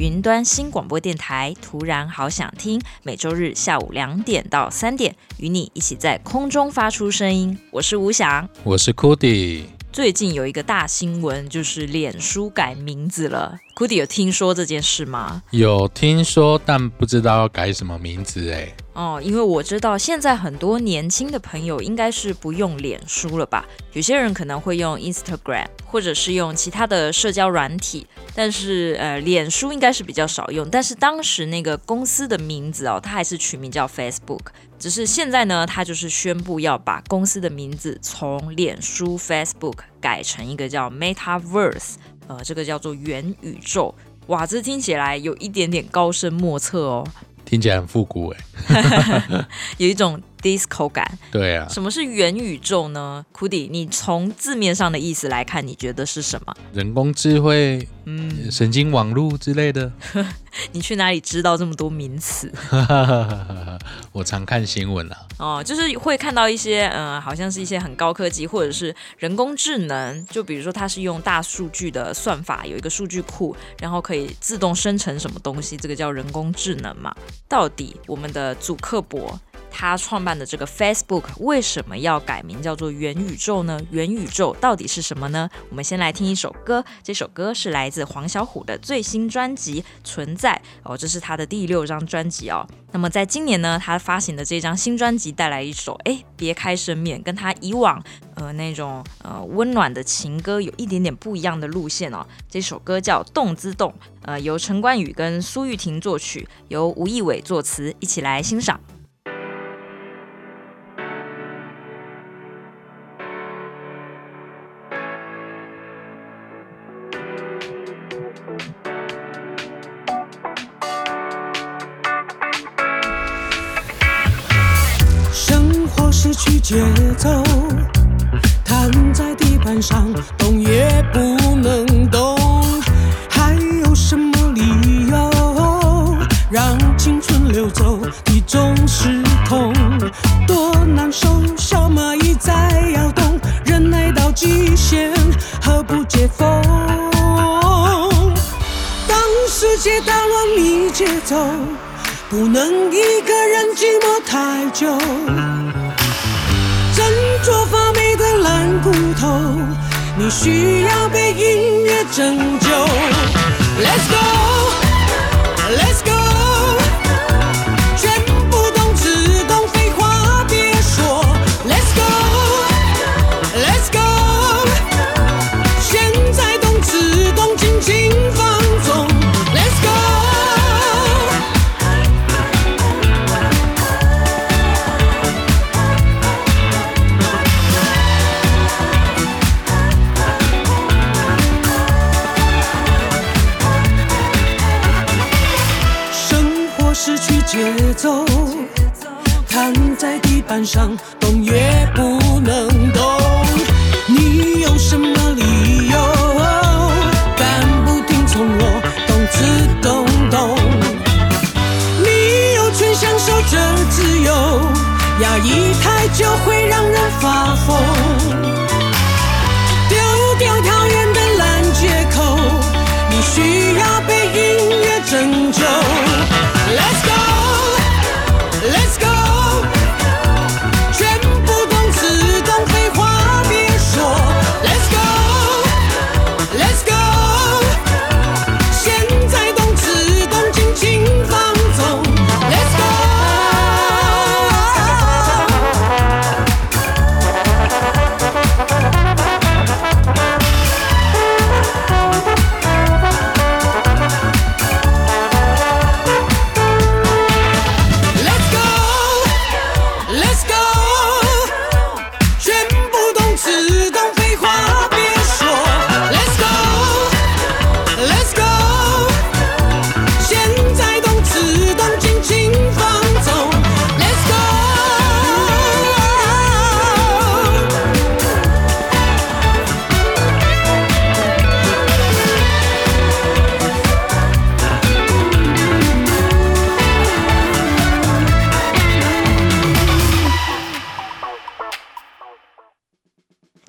云端新广播电台。突然好想听，每周日下午两点到三点，与你一起在空中发出声音。我是吴翔，我是 Cody。最近有一个大新闻，就是脸书改名字了。Cody 有听说这件事吗？有听说，但不知道要改什么名字哎。哦，因为我知道现在很多年轻的朋友应该是不用脸书了吧？有些人可能会用 Instagram，或者是用其他的社交软体，但是呃，脸书应该是比较少用。但是当时那个公司的名字哦，它还是取名叫 Facebook，只是现在呢，它就是宣布要把公司的名字从脸书 Facebook 改成一个叫 Metaverse。呃，这个叫做元宇宙，哇，这听起来有一点点高深莫测哦，听起来很复古哎，有一种 disco 感。对啊，什么是元宇宙呢？Cody，你从字面上的意思来看，你觉得是什么？人工智慧。嗯，神经网络之类的，你去哪里知道这么多名词？我常看新闻啊。哦，就是会看到一些，嗯、呃，好像是一些很高科技，或者是人工智能。就比如说，它是用大数据的算法，有一个数据库，然后可以自动生成什么东西，这个叫人工智能嘛。到底我们的祖克伯，他创办的这个 Facebook 为什么要改名叫做元宇宙呢？元宇宙到底是什么呢？我们先来听一首歌，这首歌是来自黄小琥的最新专辑《存在》哦，这是他的第六张专辑哦。那么在今年呢，他发行的这张新专辑带来一首哎，别开生面，跟他以往呃那种呃温暖的情歌有一点点不一样的路线哦。这首歌叫《动之动》，呃，由陈冠宇跟苏玉婷作曲，由吴义伟作词，一起来欣赏。在地板上，动也不能动，还有什么理由让青春流走，体重失控，多难受，小蚂蚁在摇动，忍耐到极限，何不解封？当世界打乱你节奏，不能一个人寂寞太久。做发烂骨头，你需要被音乐拯救。Let's go 上，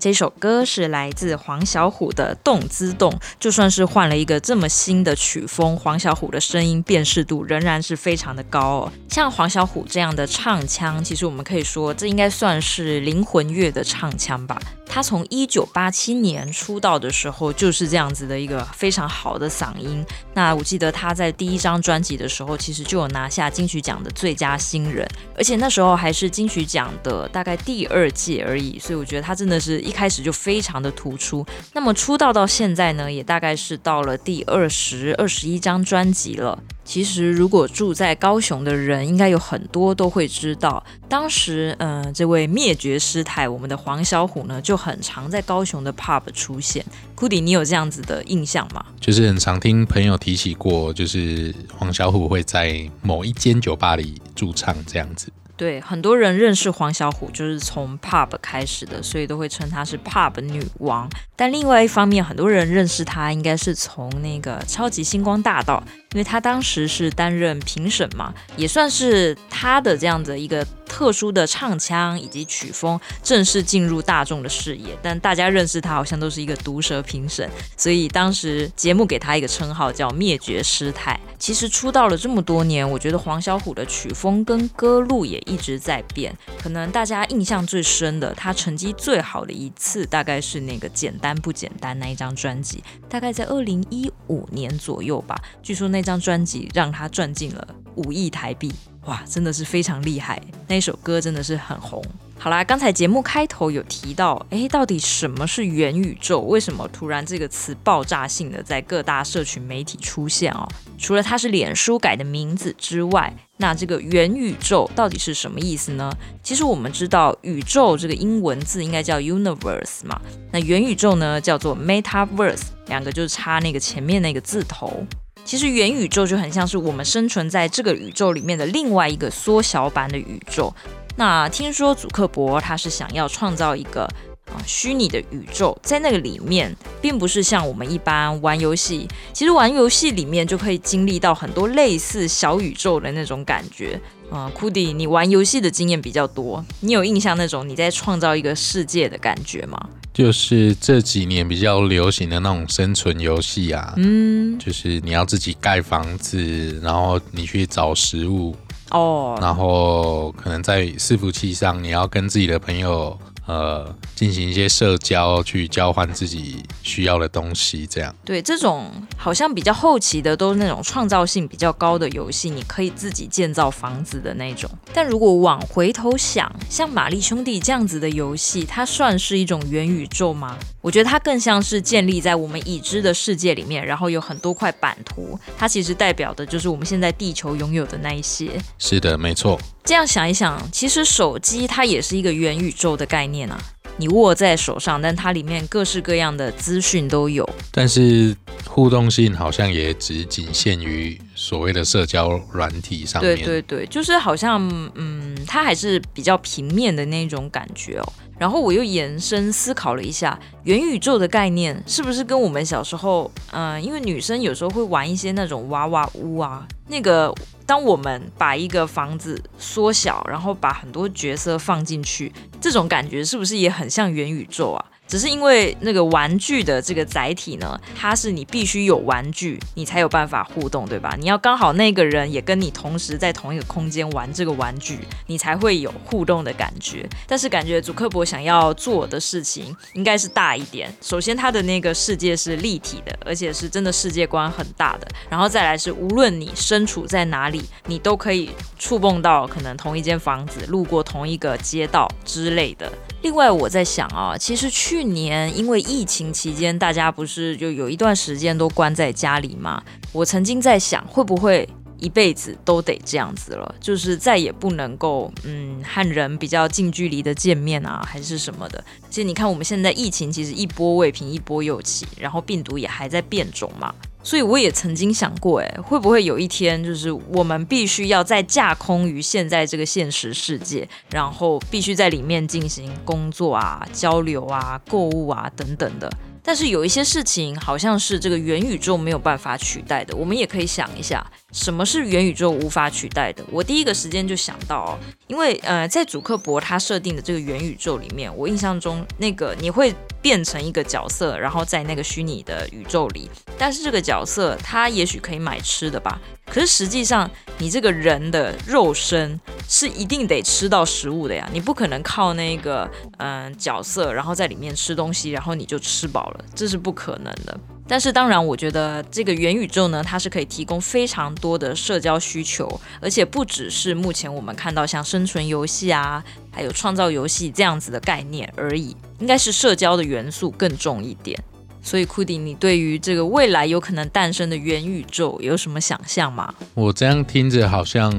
这首歌是来自黄小琥的《动之动》，就算是换了一个这么新的曲风，黄小琥的声音辨识度仍然是非常的高哦。像黄小琥这样的唱腔，其实我们可以说，这应该算是灵魂乐的唱腔吧。他从一九八七年出道的时候就是这样子的一个非常好的嗓音。那我记得他在第一张专辑的时候，其实就有拿下金曲奖的最佳新人，而且那时候还是金曲奖的大概第二届而已。所以我觉得他真的是一开始就非常的突出。那么出道到现在呢，也大概是到了第二十二十一张专辑了。其实，如果住在高雄的人，应该有很多都会知道，当时，嗯、呃，这位灭绝师太，我们的黄小虎呢，就很常在高雄的 pub 出现。Cudi，你有这样子的印象吗？就是很常听朋友提起过，就是黄小虎会在某一间酒吧里驻唱这样子。对，很多人认识黄小虎就是从 pub 开始的，所以都会称她是 pub 女王。但另外一方面，很多人认识她应该是从那个超级星光大道，因为他当时是担任评审嘛，也算是他的这样的一个。特殊的唱腔以及曲风正式进入大众的视野，但大家认识他好像都是一个毒舌评审，所以当时节目给他一个称号叫“灭绝师太”。其实出道了这么多年，我觉得黄小琥的曲风跟歌路也一直在变。可能大家印象最深的，他成绩最好的一次，大概是那个《简单不简单》那一张专辑，大概在二零一五年左右吧。据说那张专辑让他赚进了五亿台币。哇，真的是非常厉害！那一首歌真的是很红。好啦，刚才节目开头有提到，诶，到底什么是元宇宙？为什么突然这个词爆炸性的在各大社群媒体出现哦？除了它是脸书改的名字之外，那这个元宇宙到底是什么意思呢？其实我们知道，宇宙这个英文字应该叫 universe 嘛，那元宇宙呢叫做 metaverse，两个就是差那个前面那个字头。其实元宇宙就很像是我们生存在这个宇宙里面的另外一个缩小版的宇宙。那听说祖克伯他是想要创造一个啊虚拟的宇宙，在那个里面，并不是像我们一般玩游戏。其实玩游戏里面就可以经历到很多类似小宇宙的那种感觉。啊，Cudi，你玩游戏的经验比较多，你有印象那种你在创造一个世界的感觉吗？就是这几年比较流行的那种生存游戏啊，嗯，就是你要自己盖房子，然后你去找食物哦，然后可能在伺服器上你要跟自己的朋友。呃，进行一些社交，去交换自己需要的东西，这样。对，这种好像比较后期的，都是那种创造性比较高的游戏，你可以自己建造房子的那种。但如果往回头想，像玛丽兄弟这样子的游戏，它算是一种元宇宙吗？我觉得它更像是建立在我们已知的世界里面，然后有很多块版图，它其实代表的就是我们现在地球拥有的那一些。是的，没错。这样想一想，其实手机它也是一个元宇宙的概念啊。你握在手上，但它里面各式各样的资讯都有。但是互动性好像也只仅限于所谓的社交软体上面。对对对，就是好像嗯，它还是比较平面的那种感觉哦。然后我又延伸思考了一下，元宇宙的概念是不是跟我们小时候，嗯、呃，因为女生有时候会玩一些那种娃娃屋啊，那个。当我们把一个房子缩小，然后把很多角色放进去，这种感觉是不是也很像元宇宙啊？只是因为那个玩具的这个载体呢，它是你必须有玩具，你才有办法互动，对吧？你要刚好那个人也跟你同时在同一个空间玩这个玩具，你才会有互动的感觉。但是感觉。祖克伯想要做的事情应该是大一点。首先，他的那个世界是立体的，而且是真的世界观很大的。然后再来是，无论你身处在哪里，你都可以触碰到可能同一间房子，路过同一个街道之类的。另外，我在想啊，其实去年因为疫情期间，大家不是就有一段时间都关在家里吗？我曾经在想，会不会一辈子都得这样子了，就是再也不能够嗯和人比较近距离的见面啊，还是什么的？其实你看，我们现在疫情其实一波未平一波又起，然后病毒也还在变种嘛。所以我也曾经想过，哎，会不会有一天，就是我们必须要再架空于现在这个现实世界，然后必须在里面进行工作啊、交流啊、购物啊等等的。但是有一些事情好像是这个元宇宙没有办法取代的，我们也可以想一下，什么是元宇宙无法取代的？我第一个时间就想到哦，因为呃，在祖克伯他设定的这个元宇宙里面，我印象中那个你会变成一个角色，然后在那个虚拟的宇宙里，但是这个角色他也许可以买吃的吧？可是实际上你这个人的肉身是一定得吃到食物的呀，你不可能靠那个嗯、角色，然后在里面吃东西，然后你就吃饱了。这是不可能的。但是当然，我觉得这个元宇宙呢，它是可以提供非常多的社交需求，而且不只是目前我们看到像生存游戏啊，还有创造游戏这样子的概念而已，应该是社交的元素更重一点。所以，库迪，你对于这个未来有可能诞生的元宇宙有什么想象吗？我这样听着好像。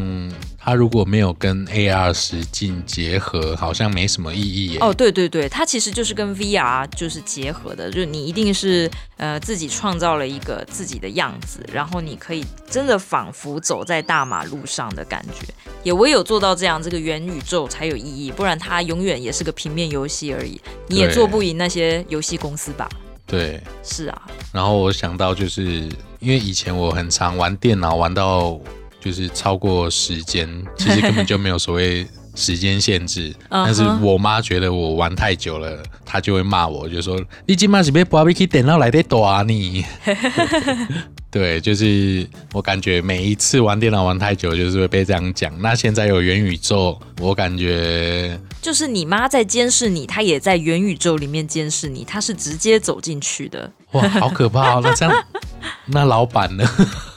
它如果没有跟 AR 实境结合，好像没什么意义耶。哦，对对对，它其实就是跟 VR 就是结合的，就是你一定是呃自己创造了一个自己的样子，然后你可以真的仿佛走在大马路上的感觉。也唯有做到这样，这个元宇宙才有意义，不然它永远也是个平面游戏而已，你也做不赢那些游戏公司吧？对，是啊。然后我想到就是因为以前我很常玩电脑，玩到。就是超过时间，其实根本就没有所谓时间限制。但是我妈觉得我玩太久了，她就会骂我，就说：“你今晚是被芭比 K 点到来的多啊你。” 对，就是我感觉每一次玩电脑玩太久，就是会被这样讲。那现在有元宇宙，我感觉就是你妈在监视你，她也在元宇宙里面监视你，她是直接走进去的。哇，好可怕哦！那这样，那老板呢？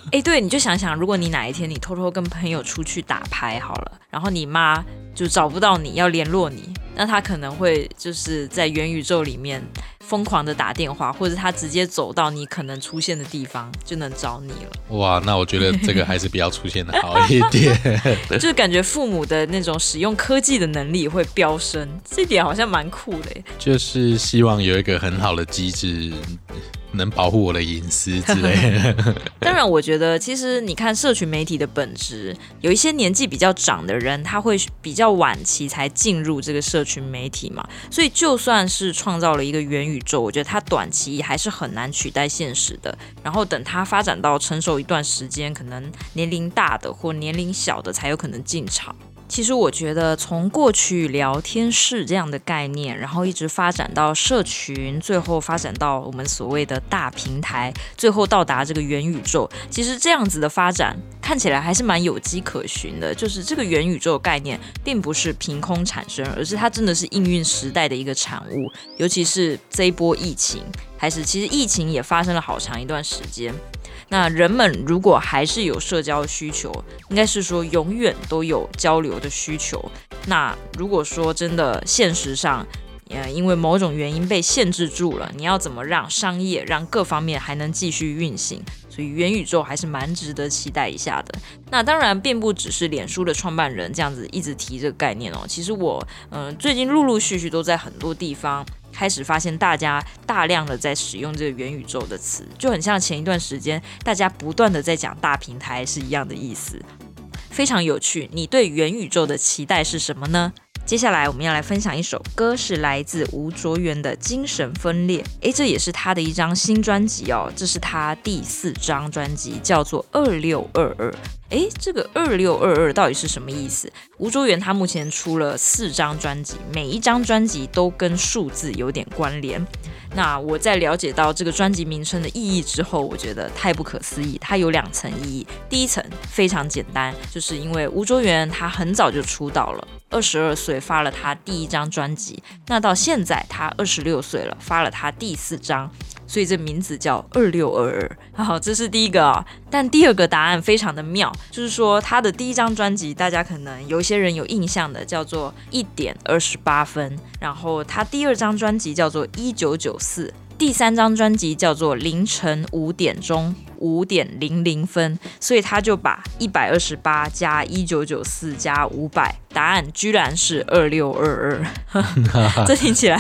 哎、欸，对，你就想想，如果你哪一天你偷偷跟朋友出去打牌好了，然后你妈就找不到你要联络你，那她可能会就是在元宇宙里面疯狂的打电话，或者他直接走到你可能出现的地方就能找你了。哇，那我觉得这个还是比较出现的好一点。就感觉父母的那种使用科技的能力会飙升，这点好像蛮酷的。就是希望有一个很好的机制。能保护我的隐私之类。当然，我觉得其实你看社群媒体的本质，有一些年纪比较长的人，他会比较晚期才进入这个社群媒体嘛。所以就算是创造了一个元宇宙，我觉得它短期还是很难取代现实的。然后等它发展到成熟一段时间，可能年龄大的或年龄小的才有可能进场。其实我觉得，从过去聊天室这样的概念，然后一直发展到社群，最后发展到我们所谓的大平台，最后到达这个元宇宙。其实这样子的发展看起来还是蛮有迹可循的。就是这个元宇宙概念，并不是凭空产生，而是它真的是应运时代的一个产物。尤其是这一波疫情，还是其实疫情也发生了好长一段时间。那人们如果还是有社交需求，应该是说永远都有交流的需求。那如果说真的现实上，呃，因为某种原因被限制住了，你要怎么让商业、让各方面还能继续运行？所以元宇宙还是蛮值得期待一下的。那当然，并不只是脸书的创办人这样子一直提这个概念哦。其实我，嗯、最近陆陆续续都在很多地方。开始发现大家大量的在使用这个元宇宙的词，就很像前一段时间大家不断的在讲大平台是一样的意思，非常有趣。你对元宇宙的期待是什么呢？接下来我们要来分享一首歌，是来自吴卓源的《精神分裂》。诶，这也是他的一张新专辑哦，这是他第四张专辑，叫做《二六二二》。诶，这个二六二二到底是什么意思？吴卓源他目前出了四张专辑，每一张专辑都跟数字有点关联。那我在了解到这个专辑名称的意义之后，我觉得太不可思议。它有两层意义，第一层非常简单，就是因为吴卓源他很早就出道了，二十二岁发了他第一张专辑，那到现在他二十六岁了，发了他第四张。所以这名字叫二六二二，好，这是第一个啊。但第二个答案非常的妙，就是说他的第一张专辑，大家可能有些人有印象的，叫做一点二十八分。然后他第二张专辑叫做一九九四，第三张专辑叫做凌晨五点钟。五点零零分，所以他就把一百二十八加一九九四加五百，答案居然是二六二二，这听起来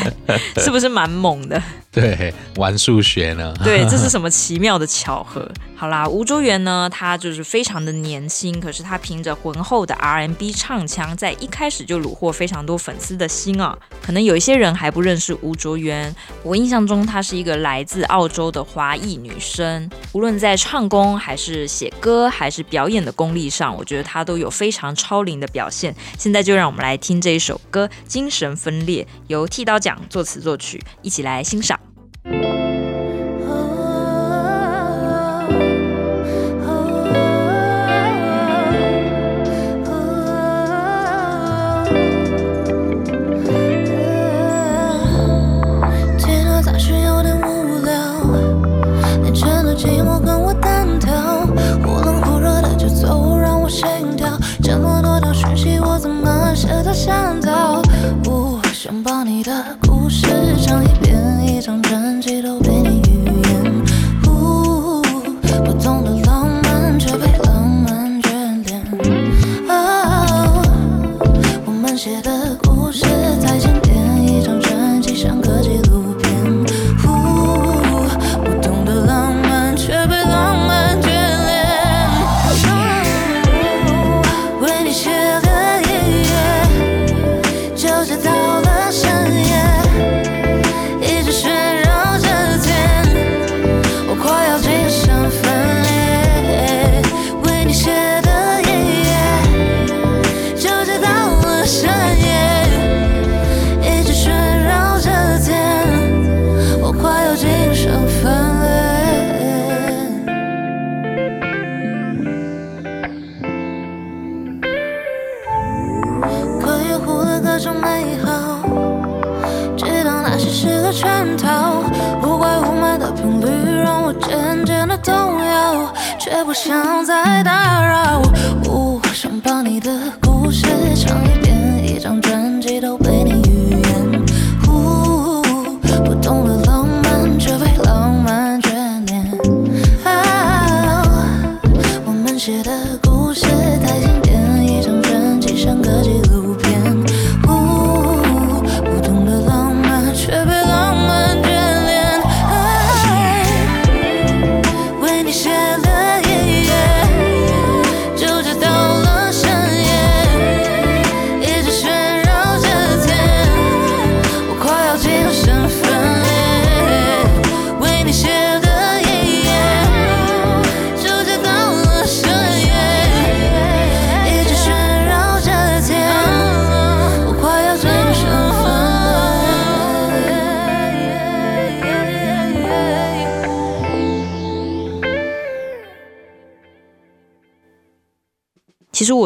是不是蛮猛的？对，玩数学呢？对，这是什么奇妙的巧合？好啦，吴卓源呢，他就是非常的年轻，可是他凭着浑厚的 R&B 唱腔，在一开始就虏获非常多粉丝的心啊。可能有一些人还不认识吴卓源，我印象中他是是一个来自澳洲的华裔女生，无论在唱功还是写歌还是表演的功力上，我觉得她都有非常超龄的表现。现在就让我们来听这一首歌《精神分裂》，由剃刀奖作词作曲，一起来欣赏。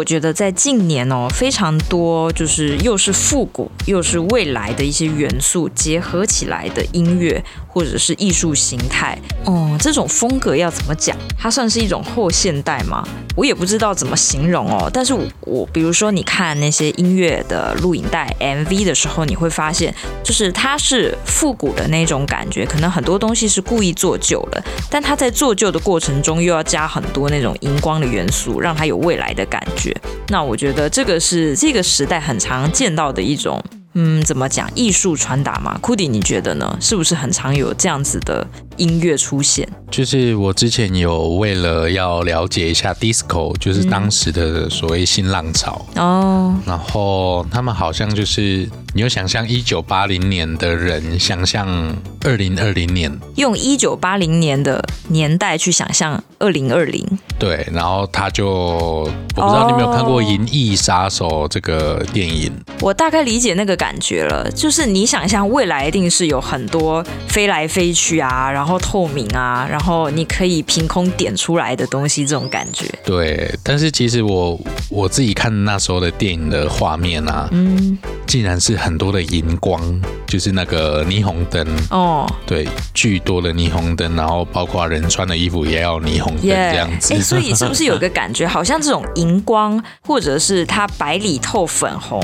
觉得在近年哦，非常多就是又是复古又是未来的一些元素结合起来的音乐或者是艺术形态哦，这种风格要怎么讲？它算是一种后现代吗？我也不知道怎么形容哦。但是我，我比如说你看那些音乐的录影带 MV 的时候，你会发现，就是它是复古的那种感觉，可能很多东西是故意做旧了，但它在做旧的过程中又要加很多那种荧光的元素，让它有未来的。感觉，那我觉得这个是这个时代很常见到的一种，嗯，怎么讲，艺术传达嘛。Cudi，你觉得呢？是不是很常有这样子的音乐出现？就是我之前有为了要了解一下 disco，就是当时的所谓新浪潮哦，然后他们好像就是你有想象一九八零年的人想象二零二零年，用一九八零年的年代去想象二零二零，对，然后他就我不知道你有没有看过《银翼杀手》这个电影，我大概理解那个感觉了，就是你想象未来一定是有很多飞来飞去啊，然后透明啊，然后。然后你可以凭空点出来的东西，这种感觉。对，但是其实我我自己看那时候的电影的画面啊，嗯，竟然是很多的荧光，就是那个霓虹灯哦，对，巨多的霓虹灯，然后包括人穿的衣服也要霓虹灯这样子。所以是不是有个感觉，好像这种荧光，或者是它白里透粉红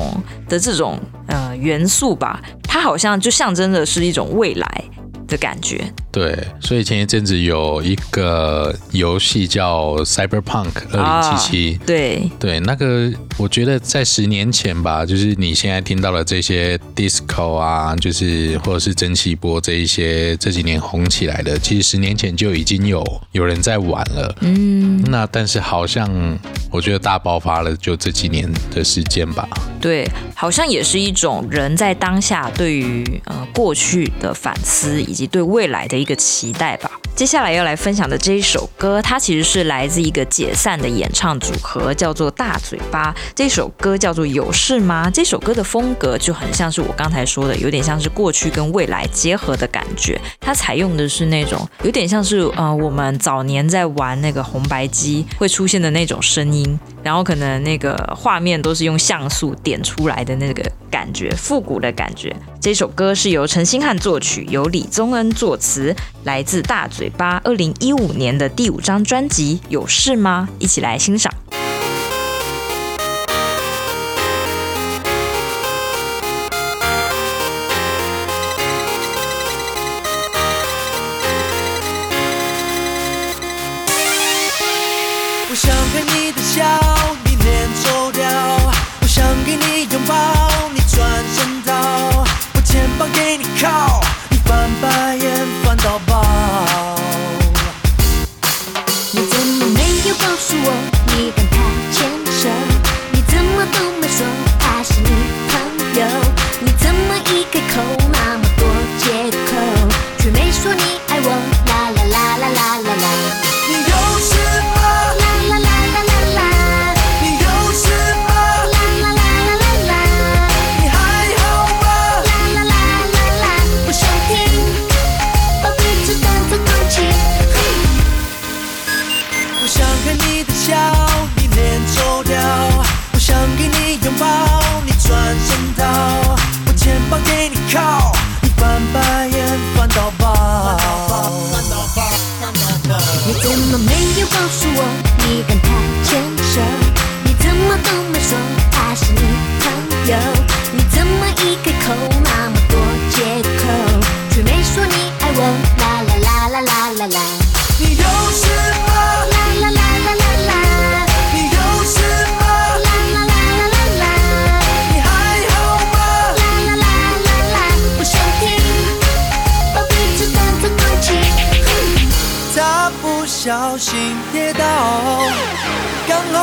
的这种呃元素吧，它好像就象征的是一种未来的感觉。对，所以前一阵子有一个游戏叫 Cyberpunk 二零七七，对对，那个我觉得在十年前吧，就是你现在听到的这些 disco 啊，就是或者是蒸汽波这一些这几年红起来的，其实十年前就已经有有人在玩了。嗯，那但是好像我觉得大爆发了，就这几年的时间吧。对，好像也是一种人在当下对于呃过去的反思，以及对未来的一个期待吧。接下来要来分享的这一首歌，它其实是来自一个解散的演唱组合，叫做大嘴巴。这首歌叫做《有事吗》。这首歌的风格就很像是我刚才说的，有点像是过去跟未来结合的感觉。它采用的是那种有点像是呃我们早年在玩那个红白机会出现的那种声音，然后可能那个画面都是用像素点出来的那个感觉，复古的感觉。这首歌是由陈星汉作曲，由李宗恩作词，来自大嘴巴二零一五年的第五张专辑《有事吗》，一起来欣赏。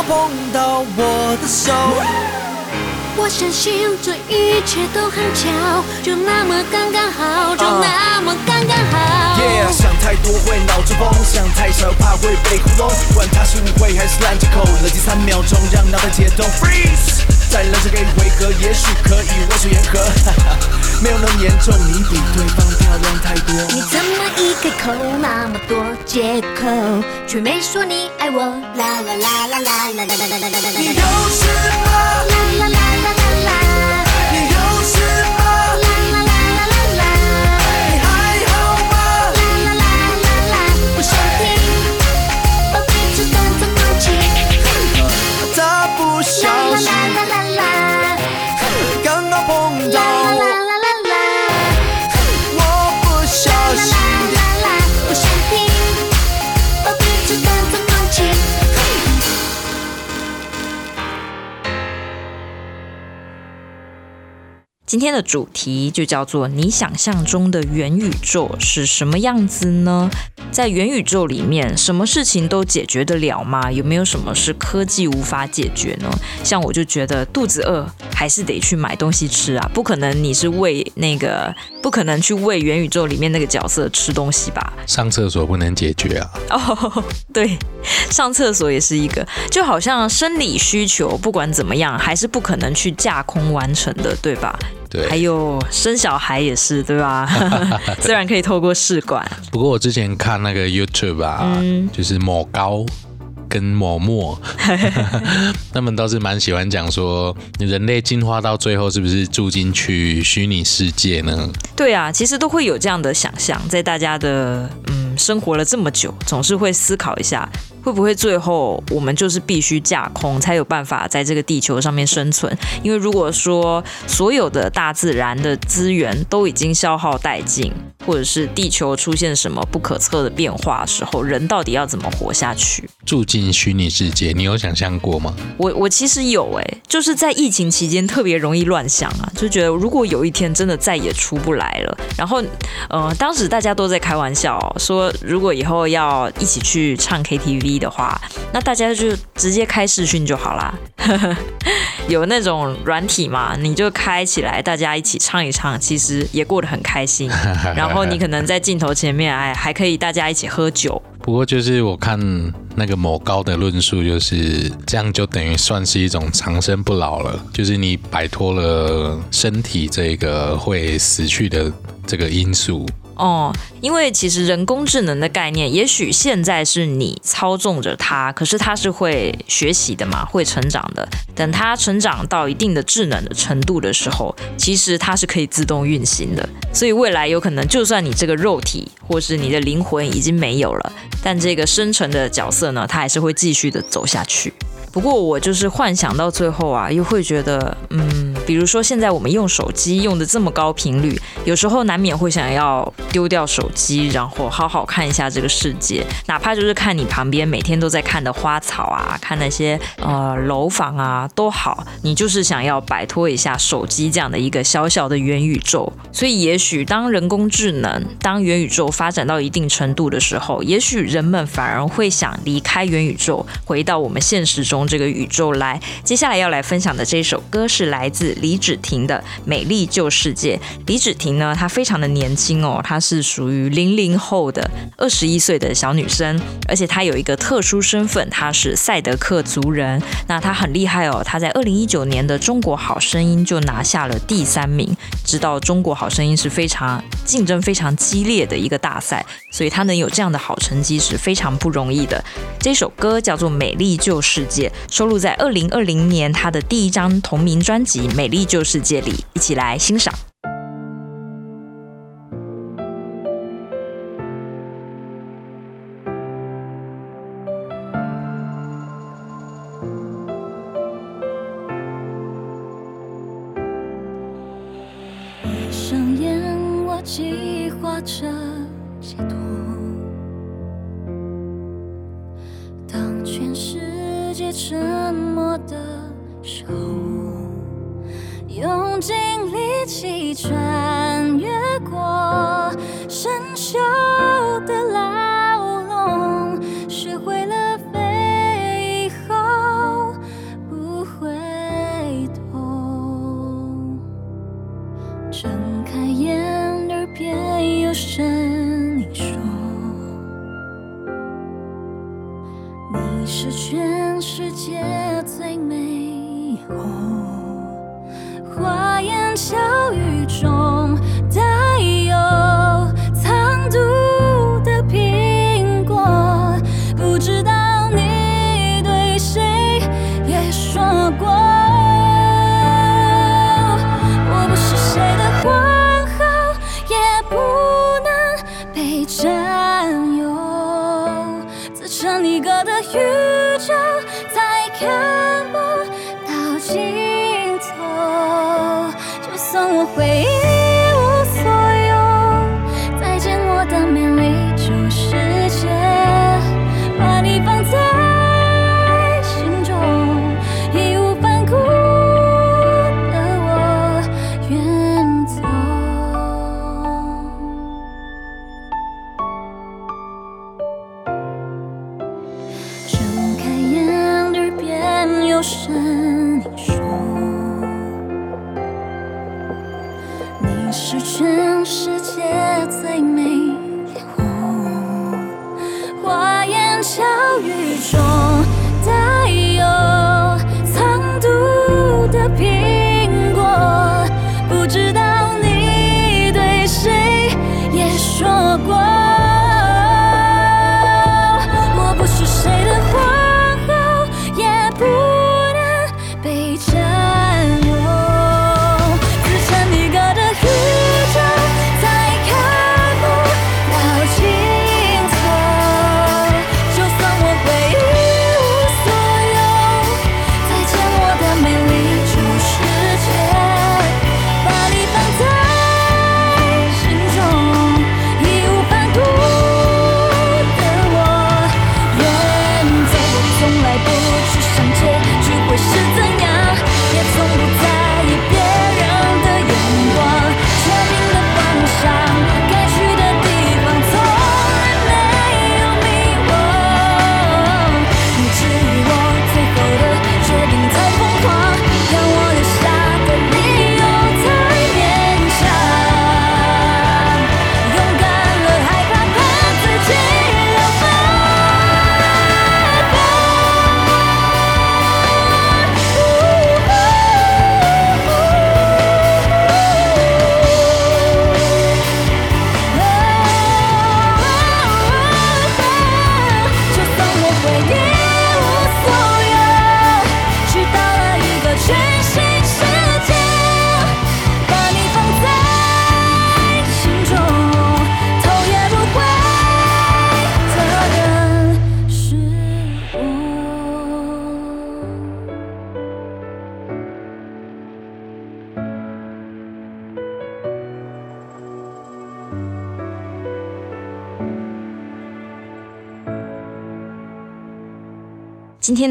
我的手，我相信这一切都很巧，就那么刚刚好，就那么刚刚好。Yeah，想太多会脑中风，想太少怕会被糊弄。管他是误会还是烂借口，冷静三秒钟让脑袋解冻。Freeze，再冷静给回合，也许可以握手言和。没有那么严重，你比对方漂亮太多。你怎么一开口那么多借口，却没说你爱我？啦啦啦啦啦啦啦啦啦啦啦啦。你有事吗？啦啦啦啦啦啦。今天的主题就叫做“你想象中的元宇宙是什么样子呢？”在元宇宙里面，什么事情都解决得了吗？有没有什么是科技无法解决呢？像我就觉得肚子饿还是得去买东西吃啊，不可能你是喂那个，不可能去喂元宇宙里面那个角色吃东西吧？上厕所不能解决啊？哦，对，上厕所也是一个，就好像生理需求，不管怎么样，还是不可能去架空完成的，对吧？对，还有生小孩也是，对吧？虽然可以透过试管，不过我之前看那个 YouTube 啊，嗯、就是某高跟某墨，他们倒是蛮喜欢讲说，人类进化到最后是不是住进去虚拟世界呢？对啊，其实都会有这样的想象，在大家的嗯生活了这么久，总是会思考一下。会不会最后我们就是必须架空才有办法在这个地球上面生存？因为如果说所有的大自然的资源都已经消耗殆尽，或者是地球出现什么不可测的变化的时候，人到底要怎么活下去？住进虚拟世界，你有想象过吗？我我其实有哎、欸，就是在疫情期间特别容易乱想啊，就觉得如果有一天真的再也出不来了，然后呃，当时大家都在开玩笑说，如果以后要一起去唱 KTV 的话，那大家就直接开视讯就好啦。有那种软体嘛，你就开起来，大家一起唱一唱，其实也过得很开心。然后你可能在镜头前面，哎，还可以大家一起喝酒。不过就是我看那个某高的论述，就是这样就等于算是一种长生不老了，就是你摆脱了身体这个会死去的这个因素。哦，因为其实人工智能的概念，也许现在是你操纵着它，可是它是会学习的嘛，会成长的。等它成长到一定的智能的程度的时候，其实它是可以自动运行的。所以未来有可能，就算你这个肉体或是你的灵魂已经没有了，但这个生成的角色呢，它还是会继续的走下去。不过我就是幻想到最后啊，又会觉得，嗯，比如说现在我们用手机用的这么高频率，有时候难免会想要丢掉手机，然后好好看一下这个世界，哪怕就是看你旁边每天都在看的花草啊，看那些呃楼房啊都好，你就是想要摆脱一下手机这样的一个小小的元宇宙。所以也许当人工智能、当元宇宙发展到一定程度的时候，也许人们反而会想离开元宇宙，回到我们现实中。这个宇宙来，接下来要来分享的这首歌是来自李芷婷的《美丽旧世界》。李芷婷呢，她非常的年轻哦，她是属于零零后的二十一岁的小女生，而且她有一个特殊身份，她是赛德克族人。那她很厉害哦，她在二零一九年的中国好声音就拿下了第三名。知道中国好声音是非常竞争非常激烈的一个大赛，所以她能有这样的好成绩是非常不容易的。这首歌叫做《美丽旧世界》。收录在二零二零年他的第一张同名专辑《美丽旧世界》里，一起来欣赏。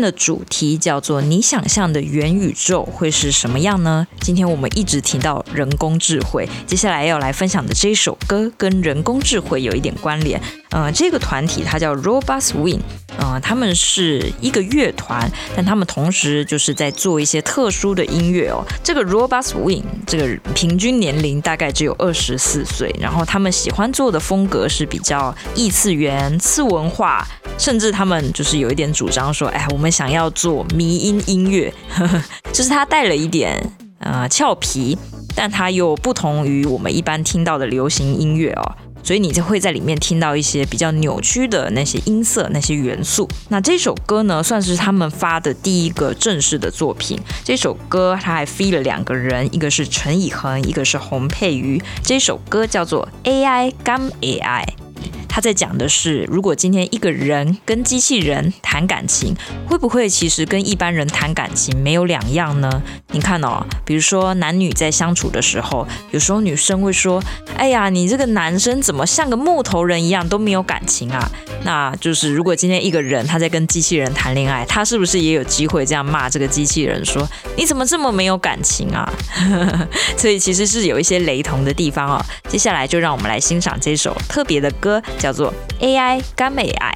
的主题叫做“你想象的元宇宙会是什么样呢？”今天我们一直提到人工智慧，接下来要来分享的这首歌跟人工智慧有一点关联。呃，这个团体它叫 Robot Swing，呃，他们是一个乐团，但他们同时就是在做一些特殊的音乐哦。这个 Robust Win 这个平均年龄大概只有二十四岁，然后他们喜欢做的风格是比较异次元、次文化。甚至他们就是有一点主张说，哎，我们想要做迷音音乐，就是他带了一点呃俏皮，但他又不同于我们一般听到的流行音乐哦，所以你就会在里面听到一些比较扭曲的那些音色、那些元素。那这首歌呢，算是他们发的第一个正式的作品。这首歌他还 feat 了两个人，一个是陈以恒，一个是洪佩瑜。这首歌叫做 AI 甘 AI。他在讲的是，如果今天一个人跟机器人谈感情，会不会其实跟一般人谈感情没有两样呢？你看哦，比如说男女在相处的时候，有时候女生会说：“哎呀，你这个男生怎么像个木头人一样，都没有感情啊？”那就是如果今天一个人他在跟机器人谈恋爱，他是不是也有机会这样骂这个机器人说：“你怎么这么没有感情啊？” 所以其实是有一些雷同的地方哦。接下来就让我们来欣赏这首特别的歌。叫做 AI 干美爱。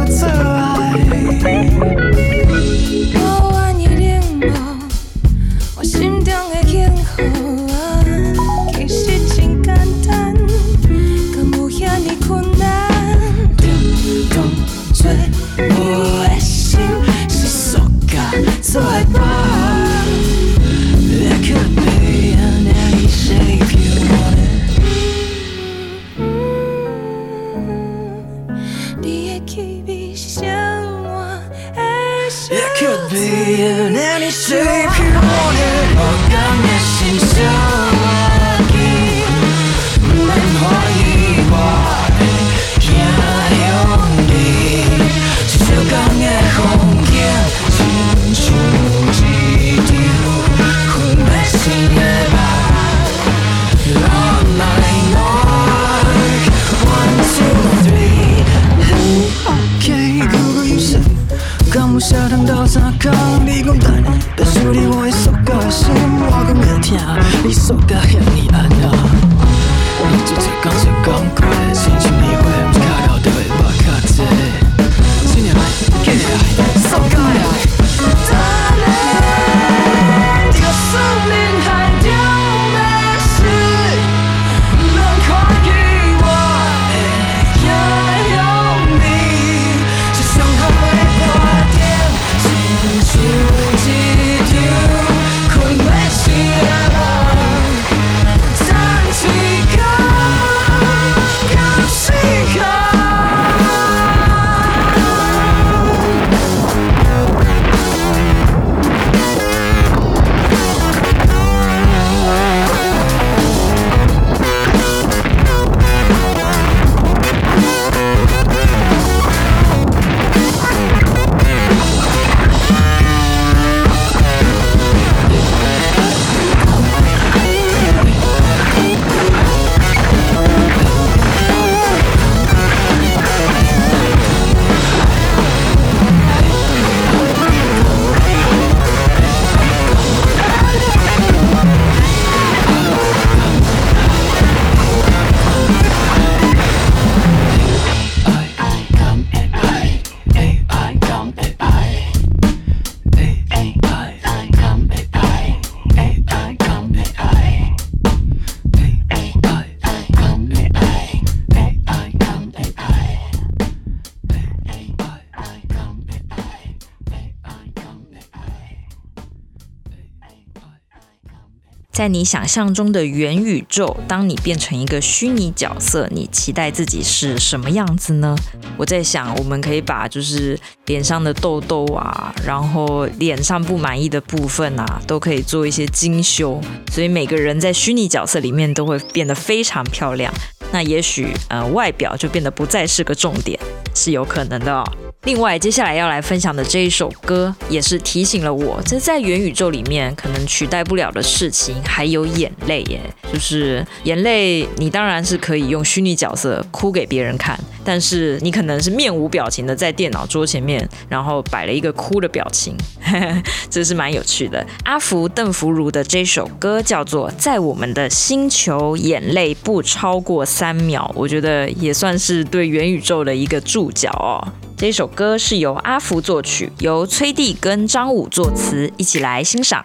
在你想象中的元宇宙，当你变成一个虚拟角色，你期待自己是什么样子呢？我在想，我们可以把就是脸上的痘痘啊，然后脸上不满意的部分啊，都可以做一些精修，所以每个人在虚拟角色里面都会变得非常漂亮。那也许呃，外表就变得不再是个重点，是有可能的哦。另外，接下来要来分享的这一首歌，也是提醒了我，这在元宇宙里面可能取代不了的事情，还有眼泪耶。就是眼泪，你当然是可以用虚拟角色哭给别人看，但是你可能是面无表情的在电脑桌前面，然后摆了一个哭的表情，这是蛮有趣的。阿福邓福如的这首歌叫做《在我们的星球，眼泪不超过三秒》，我觉得也算是对元宇宙的一个注脚哦。这首歌是由阿福作曲，由崔弟跟张武作词，一起来欣赏。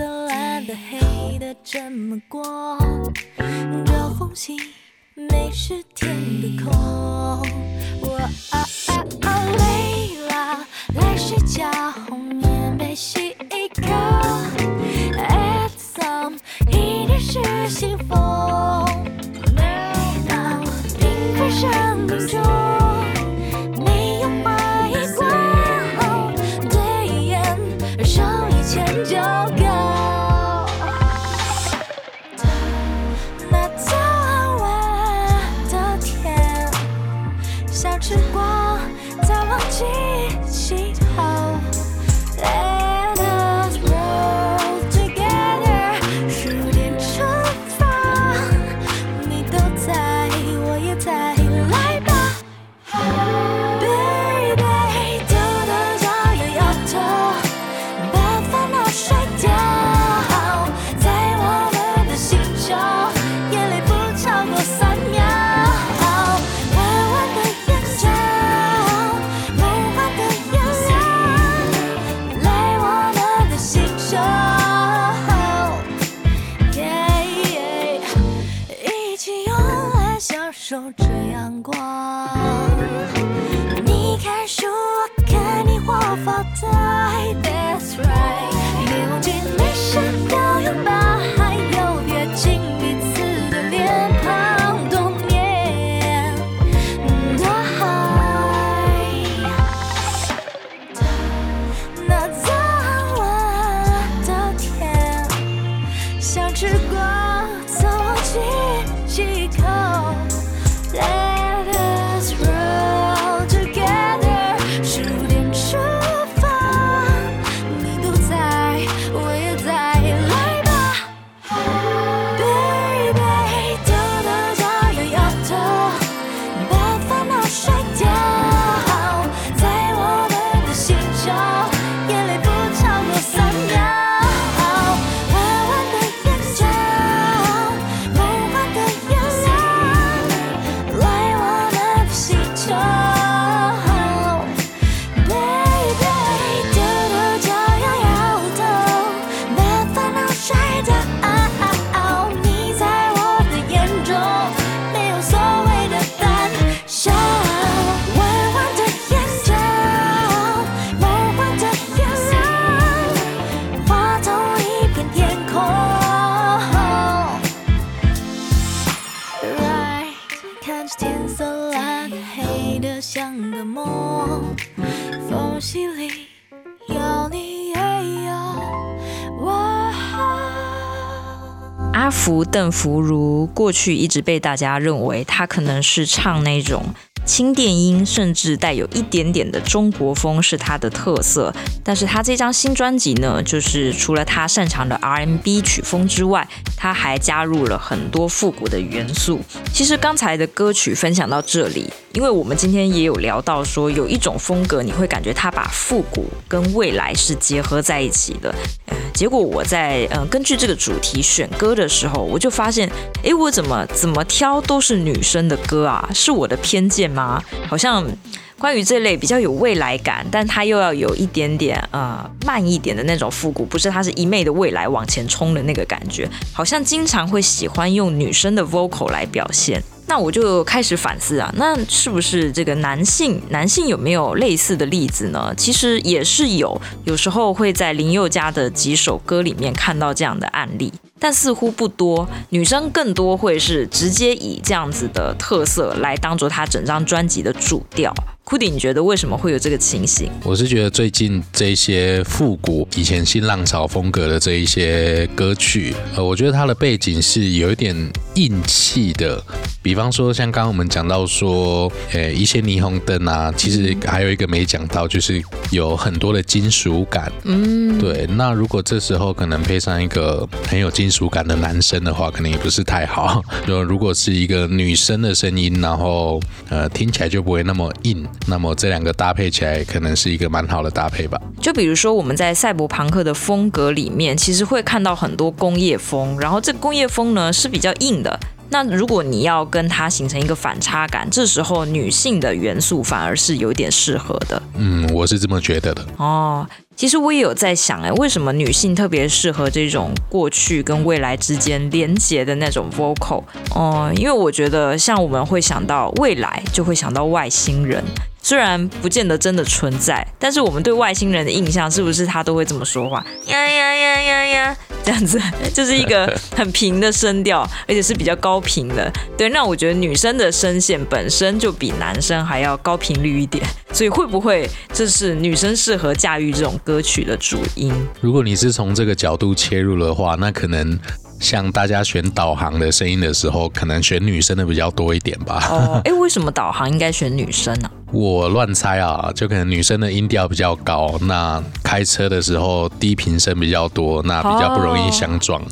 色蓝的黑的这么过，这红旗没是天的空。我啊啊啊累了，来睡觉。吸一口，add some，一点是幸福。No，并非生命中。福邓福如过去一直被大家认为他可能是唱那种。轻电音甚至带有一点点的中国风是他的特色，但是他这张新专辑呢，就是除了他擅长的 R&B 曲风之外，他还加入了很多复古的元素。其实刚才的歌曲分享到这里，因为我们今天也有聊到说，有一种风格你会感觉他把复古跟未来是结合在一起的。呃，结果我在、呃、根据这个主题选歌的时候，我就发现，诶，我怎么怎么挑都是女生的歌啊？是我的偏见吗？啊好像关于这类比较有未来感，但它又要有一点点呃慢一点的那种复古，不是它是一昧的未来往前冲的那个感觉，好像经常会喜欢用女生的 vocal 来表现。那我就开始反思啊，那是不是这个男性男性有没有类似的例子呢？其实也是有，有时候会在林宥嘉的几首歌里面看到这样的案例，但似乎不多。女生更多会是直接以这样子的特色来当做她整张专辑的主调。库迪，你觉得为什么会有这个情形？我是觉得最近这一些复古、以前新浪潮风格的这一些歌曲，呃，我觉得它的背景是有一点硬气的。比方说，像刚刚我们讲到说，呃，一些霓虹灯啊，其实还有一个没讲到，就是有很多的金属感。嗯，对。那如果这时候可能配上一个很有金属感的男生的话，可能也不是太好。就如果是一个女生的声音，然后呃，听起来就不会那么硬。那么这两个搭配起来，可能是一个蛮好的搭配吧。就比如说我们在赛博朋克的风格里面，其实会看到很多工业风，然后这工业风呢是比较硬的。那如果你要跟它形成一个反差感，这时候女性的元素反而是有点适合的。嗯，我是这么觉得的。哦，其实我也有在想，哎，为什么女性特别适合这种过去跟未来之间连接的那种 vocal？哦，因为我觉得像我们会想到未来，就会想到外星人。虽然不见得真的存在，但是我们对外星人的印象是不是他都会这么说话？呀呀呀呀呀，这样子 就是一个很平的声调，而且是比较高频的。对，那我觉得女生的声线本身就比男生还要高频率一点，所以会不会这是女生适合驾驭这种歌曲的主因？如果你是从这个角度切入的话，那可能。像大家选导航的声音的时候，可能选女生的比较多一点吧。哦，哎，为什么导航应该选女生呢？我乱猜啊，就可能女生的音调比较高，那开车的时候低频声比较多，那比较不容易相撞。哦，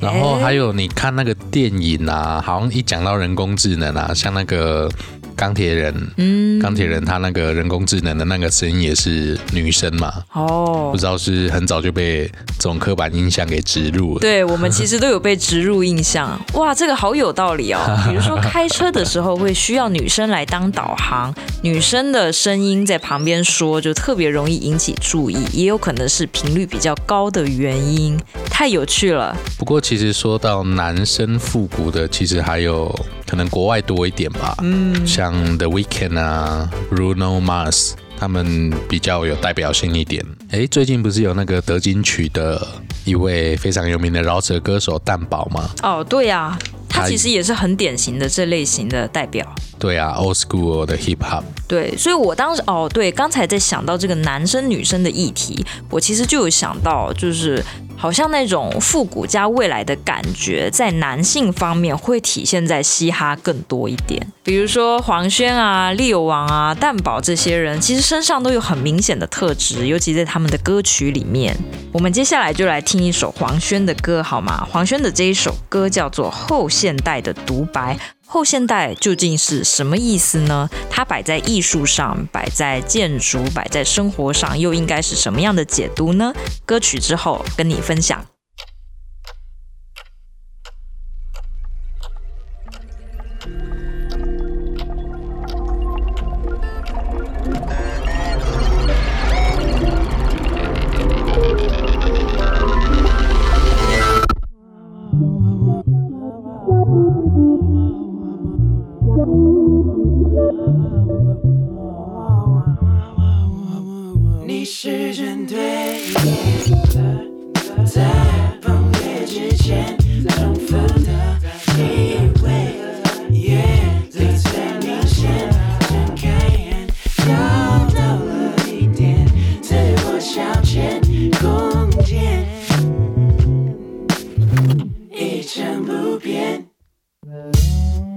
然后还有你看那个电影啊，好像一讲到人工智能啊，像那个。钢铁人，嗯，钢铁人他那个人工智能的那个声音也是女生嘛？哦，不知道是很早就被这种刻板印象给植入了。对，我们其实都有被植入印象。哇，这个好有道理哦。比如说开车的时候会需要女生来当导航，女生的声音在旁边说就特别容易引起注意，也有可能是频率比较高的原因。太有趣了。不过其实说到男生复古的，其实还有可能国外多一点吧。嗯，像 The Weeknd 啊，Bruno Mars，他们比较有代表性一点。哎，最近不是有那个德金曲的一位非常有名的饶舌歌手蛋堡吗？哦，对呀、啊，他其实也是很典型的这类型的代表。对啊，Old School 的 Hip Hop。对，所以我当时哦，对，刚才在想到这个男生女生的议题，我其实就有想到，就是。好像那种复古加未来的感觉，在男性方面会体现在嘻哈更多一点。比如说黄轩啊、力友王啊、蛋堡这些人，其实身上都有很明显的特质，尤其在他们的歌曲里面。我们接下来就来听一首黄轩的歌，好吗？黄轩的这一首歌叫做《后现代的独白》。后现代究竟是什么意思呢？它摆在艺术上，摆在建筑，摆在生活上，又应该是什么样的解读呢？歌曲之后跟你分享。Mm-hmm.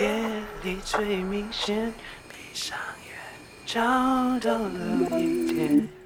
夜里最明显，闭上眼找到了一点。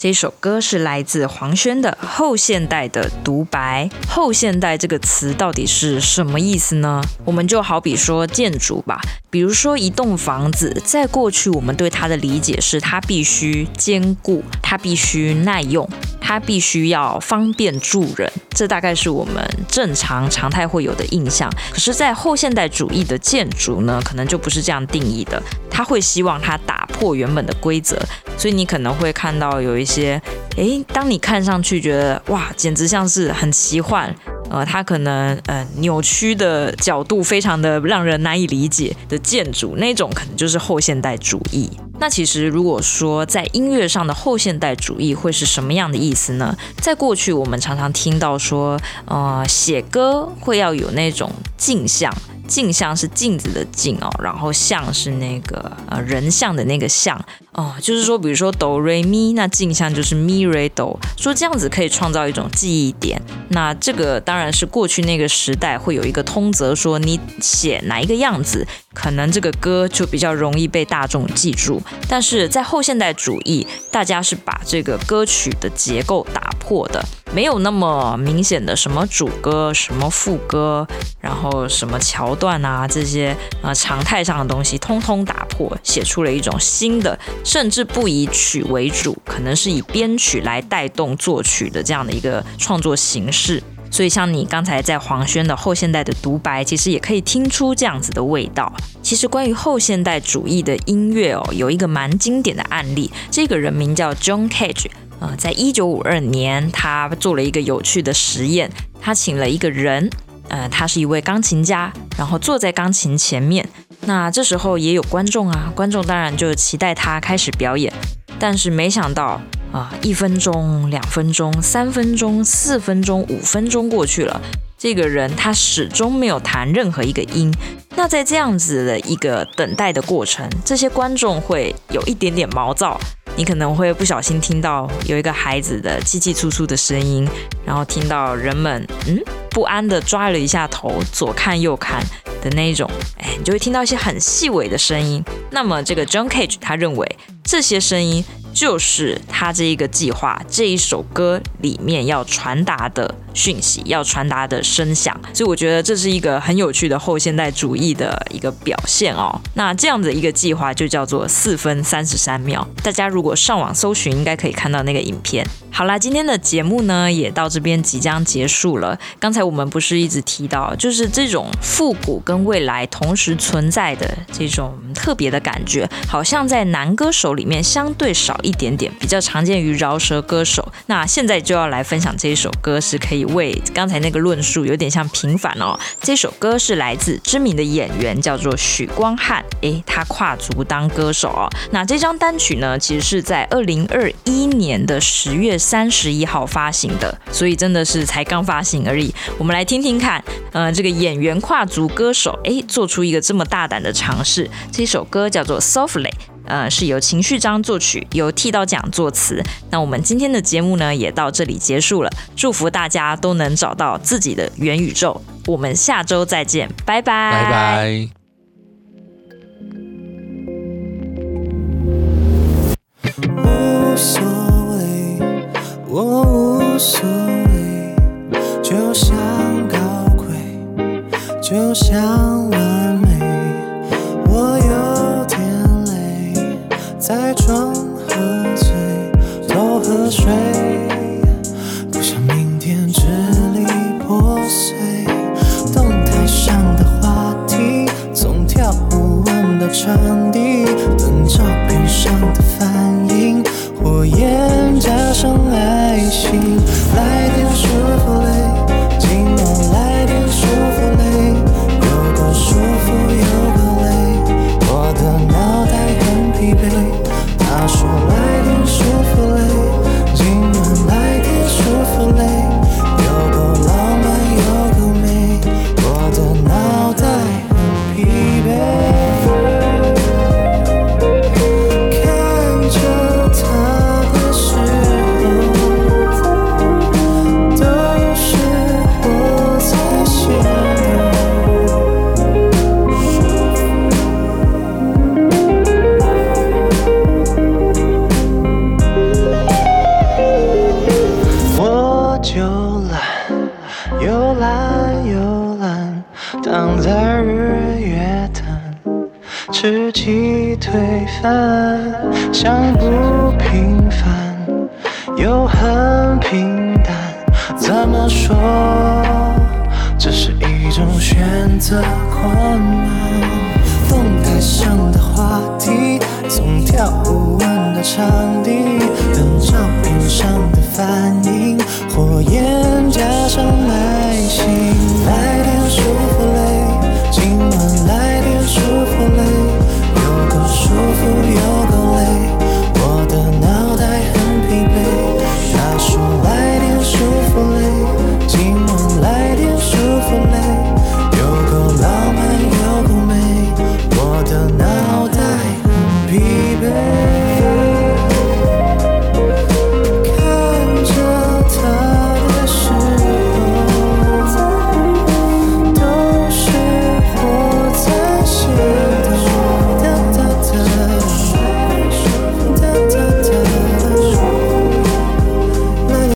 这首歌是来自黄轩的《后现代的独白》。后现代这个词到底是什么意思呢？我们就好比说建筑吧，比如说一栋房子，在过去我们对它的理解是它必须坚固，它必须耐用，它必须要方便住人，这大概是我们正常常态会有的印象。可是，在后现代主义的建筑呢，可能就不是这样定义的，他会希望它打破原本的规则。所以你可能会看到有一，些诶，当你看上去觉得哇，简直像是很奇幻，呃，它可能呃扭曲的角度非常的让人难以理解的建筑，那种可能就是后现代主义。那其实如果说在音乐上的后现代主义会是什么样的意思呢？在过去我们常常听到说，呃，写歌会要有那种镜像。镜像是镜子的镜哦，然后像是那个呃人像的那个像哦，就是说，比如说哆瑞咪，那镜像就是咪瑞哆，说这样子可以创造一种记忆点。那这个当然然是过去那个时代会有一个通则，说你写哪一个样子，可能这个歌就比较容易被大众记住。但是在后现代主义，大家是把这个歌曲的结构打破的。没有那么明显的什么主歌、什么副歌，然后什么桥段啊，这些呃常态上的东西，通通打破，写出了一种新的，甚至不以曲为主，可能是以编曲来带动作曲的这样的一个创作形式。所以，像你刚才在黄轩的后现代的独白，其实也可以听出这样子的味道。其实，关于后现代主义的音乐哦，有一个蛮经典的案例，这个人名叫 John Cage。呃，在一九五二年，他做了一个有趣的实验。他请了一个人，呃，他是一位钢琴家，然后坐在钢琴前面。那这时候也有观众啊，观众当然就期待他开始表演。但是没想到啊，一分钟、两分钟、三分钟、四分钟、五分钟过去了，这个人他始终没有弹任何一个音。那在这样子的一个等待的过程，这些观众会有一点点毛躁。你可能会不小心听到有一个孩子的叽叽窣窣的声音，然后听到人们嗯不安的抓了一下头，左看右看的那一种，哎，你就会听到一些很细微的声音。那么这个 John Cage 他认为这些声音。就是他这一个计划，这一首歌里面要传达的讯息，要传达的声响，所以我觉得这是一个很有趣的后现代主义的一个表现哦。那这样的一个计划就叫做四分三十三秒，大家如果上网搜寻，应该可以看到那个影片。好啦，今天的节目呢也到这边即将结束了。刚才我们不是一直提到，就是这种复古跟未来同时存在的这种特别的感觉，好像在男歌手里面相对少一点点，比较常见于饶舌歌手。那现在就要来分享这一首歌，是可以为刚才那个论述有点像平反哦。这首歌是来自知名的演员，叫做许光汉，诶，他跨足当歌手哦。那这张单曲呢，其实是在二零二一年的十月三十一号发行的，所以真的是才刚发行而已。我们来听听看，呃，这个演员跨足歌手，诶，做出一个这么大胆的尝试。这首歌叫做《Softly》，呃，是由情绪章作曲，由剃刀奖作词。那我们今天的节目呢，也到这里结束了。祝福大家都能找到自己的元宇宙。我们下周再见，拜拜，拜拜。无所谓，就像高贵，就像完美。我有点累，在装喝醉，多喝水，不想明天支离破碎。动态上的话题，从跳舞文到长笛，等照片上的。火焰加上爱心，来点舒服